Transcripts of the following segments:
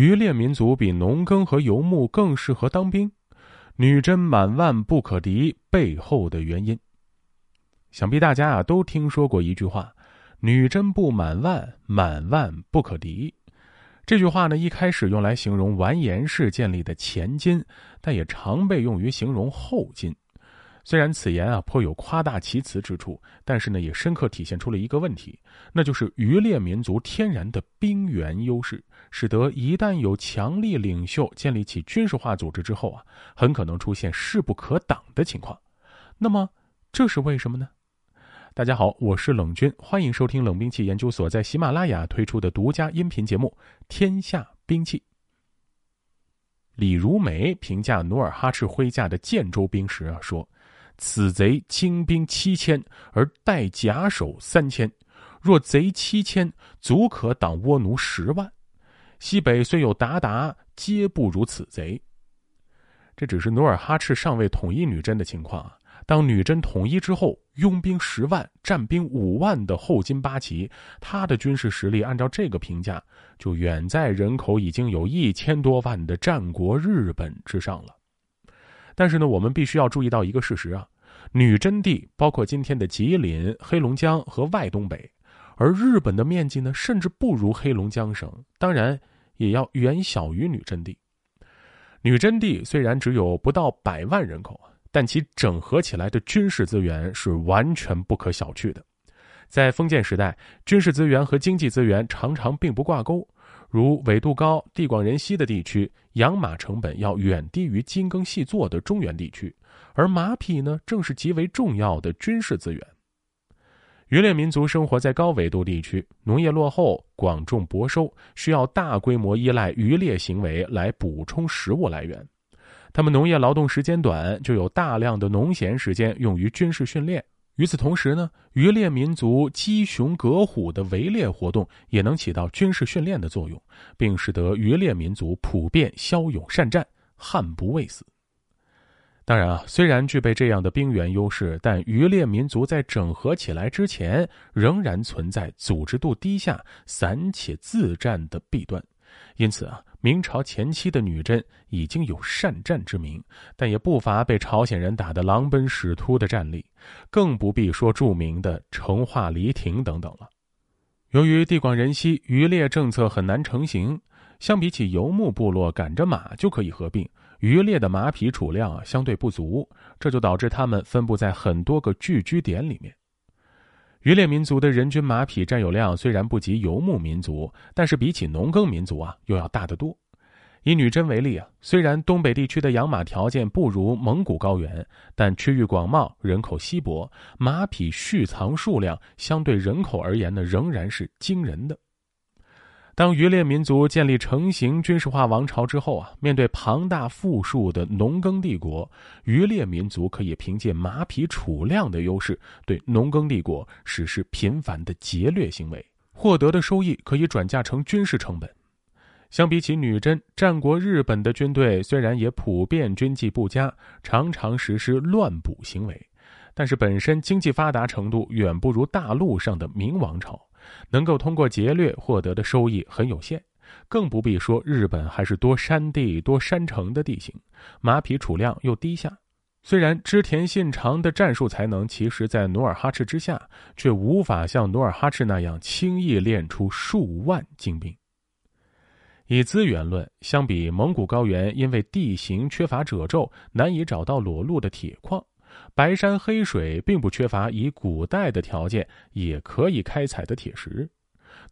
渔猎民族比农耕和游牧更适合当兵，女真满万不可敌背后的原因。想必大家啊都听说过一句话：“女真不满万，满万不可敌。”这句话呢，一开始用来形容完颜氏建立的前金，但也常被用于形容后金。虽然此言啊颇有夸大其词之处，但是呢，也深刻体现出了一个问题，那就是渔猎民族天然的兵源优势，使得一旦有强力领袖建立起军事化组织之后啊，很可能出现势不可挡的情况。那么，这是为什么呢？大家好，我是冷军，欢迎收听冷兵器研究所在喜马拉雅推出的独家音频节目《天下兵器》。李如梅评价努尔哈赤麾下的建州兵时啊说：“此贼精兵七千，而带甲守三千，若贼七千，足可挡倭奴十万。西北虽有鞑靼，皆不如此贼。”这只是努尔哈赤尚未统一女真的情况啊。当女真统一之后，拥兵十万、战兵五万的后金八旗，他的军事实力按照这个评价，就远在人口已经有一千多万的战国日本之上了。但是呢，我们必须要注意到一个事实啊，女真地包括今天的吉林、黑龙江和外东北，而日本的面积呢，甚至不如黑龙江省，当然也要远小于女真地。女真地虽然只有不到百万人口。但其整合起来的军事资源是完全不可小觑的。在封建时代，军事资源和经济资源常常并不挂钩。如纬度高、地广人稀的地区，养马成本要远低于精耕细作的中原地区，而马匹呢，正是极为重要的军事资源。渔猎民族生活在高纬度地区，农业落后，广种薄收，需要大规模依赖渔猎行为来补充食物来源。他们农业劳动时间短，就有大量的农闲时间用于军事训练。与此同时呢，渔猎民族鸡熊革虎的围猎活动也能起到军事训练的作用，并使得渔猎民族普遍骁勇善战，悍不畏死。当然啊，虽然具备这样的兵源优势，但渔猎民族在整合起来之前，仍然存在组织度低下、散且自战的弊端。因此啊，明朝前期的女真已经有善战之名，但也不乏被朝鲜人打得狼奔屎突的战例，更不必说著名的成化黎亭等等了。由于地广人稀，渔猎政策很难成型，相比起游牧部落赶着马就可以合并，渔猎的马匹储量啊相对不足，这就导致他们分布在很多个聚居点里面。渔猎民族的人均马匹占有量虽然不及游牧民族，但是比起农耕民族啊，又要大得多。以女真为例啊，虽然东北地区的养马条件不如蒙古高原，但区域广袤，人口稀薄，马匹蓄藏数量相对人口而言呢，仍然是惊人的。当渔猎民族建立成型军事化王朝之后啊，面对庞大富庶的农耕帝国，渔猎民族可以凭借马匹储量的优势，对农耕帝国实施频繁的劫掠行为，获得的收益可以转嫁成军事成本。相比起女真，战国日本的军队虽然也普遍军纪不佳，常常实施乱捕行为，但是本身经济发达程度远不如大陆上的明王朝。能够通过劫掠获得的收益很有限，更不必说日本还是多山地多山城的地形，马匹储量又低下。虽然织田信长的战术才能其实在努尔哈赤之下，却无法像努尔哈赤那样轻易练出数万精兵。以资源论，相比蒙古高原，因为地形缺乏褶皱，难以找到裸露的铁矿。白山黑水并不缺乏以古代的条件也可以开采的铁石，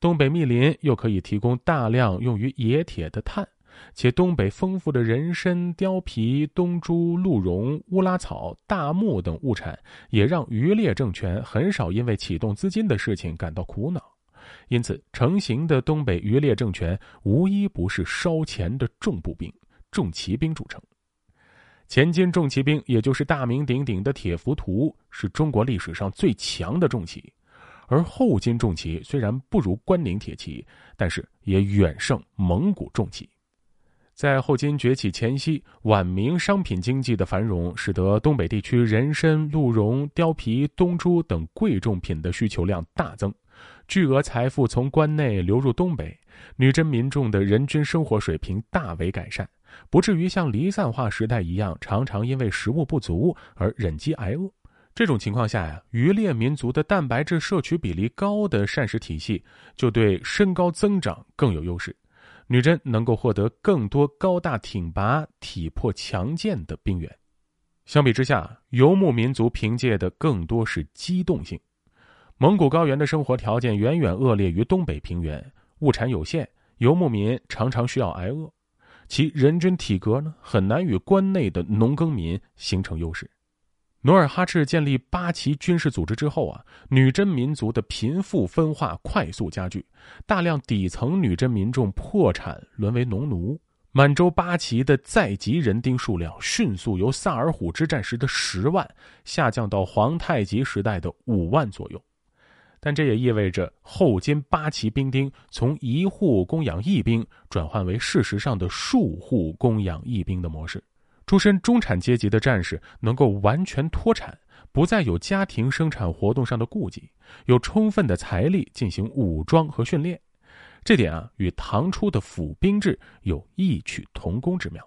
东北密林又可以提供大量用于冶铁的碳，且东北丰富的人参、貂皮、冬珠、鹿茸、乌拉草、大木等物产，也让渔猎政权很少因为启动资金的事情感到苦恼。因此，成型的东北渔猎政权无一不是烧钱的重步兵、重骑兵组成。前金重骑兵，也就是大名鼎鼎的铁浮屠，是中国历史上最强的重骑。而后金重骑虽然不如关宁铁骑，但是也远胜蒙古重骑。在后金崛起前夕，晚明商品经济的繁荣，使得东北地区人参、鹿茸、貂皮、冬珠等贵重品的需求量大增，巨额财富从关内流入东北，女真民众的人均生活水平大为改善，不至于像离散化时代一样，常常因为食物不足而忍饥挨饿。这种情况下呀，渔猎民族的蛋白质摄取比例高的膳食体系就对身高增长更有优势，女真能够获得更多高大挺拔、体魄强健的兵员。相比之下，游牧民族凭借的更多是机动性。蒙古高原的生活条件远远恶劣于东北平原，物产有限，游牧民常常需要挨饿，其人均体格呢很难与关内的农耕民形成优势。努尔哈赤建立八旗军事组织之后啊，女真民族的贫富分化快速加剧，大量底层女真民众破产，沦为农奴。满洲八旗的在籍人丁数量迅速由萨尔浒之战时的十万下降到皇太极时代的五万左右。但这也意味着后金八旗兵丁从一户供养一兵转换为事实上的数户供养一兵的模式。出身中产阶级的战士能够完全脱产，不再有家庭生产活动上的顾忌，有充分的财力进行武装和训练。这点啊，与唐初的府兵制有异曲同工之妙。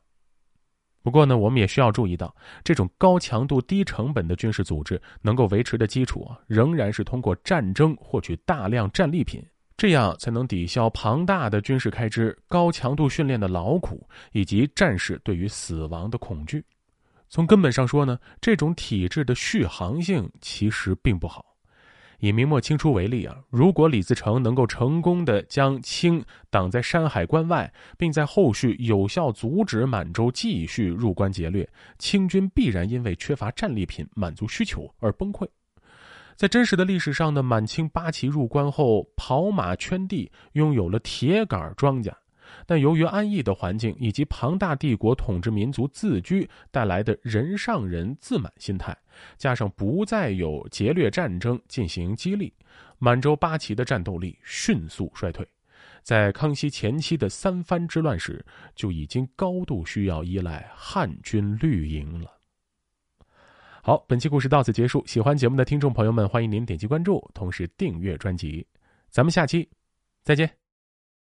不过呢，我们也需要注意到，这种高强度、低成本的军事组织能够维持的基础啊，仍然是通过战争获取大量战利品。这样才能抵消庞大的军事开支、高强度训练的劳苦以及战士对于死亡的恐惧。从根本上说呢，这种体制的续航性其实并不好。以明末清初为例啊，如果李自成能够成功的将清挡在山海关外，并在后续有效阻止满洲继续入关劫掠，清军必然因为缺乏战利品满足需求而崩溃。在真实的历史上呢，满清八旗入关后，跑马圈地，拥有了铁杆庄稼。但由于安逸的环境以及庞大帝国统治民族自居带来的人上人自满心态，加上不再有劫掠战争进行激励，满洲八旗的战斗力迅速衰退。在康熙前期的三藩之乱时，就已经高度需要依赖汉军绿营了。好，本期故事到此结束。喜欢节目的听众朋友们，欢迎您点击关注，同时订阅专辑。咱们下期再见。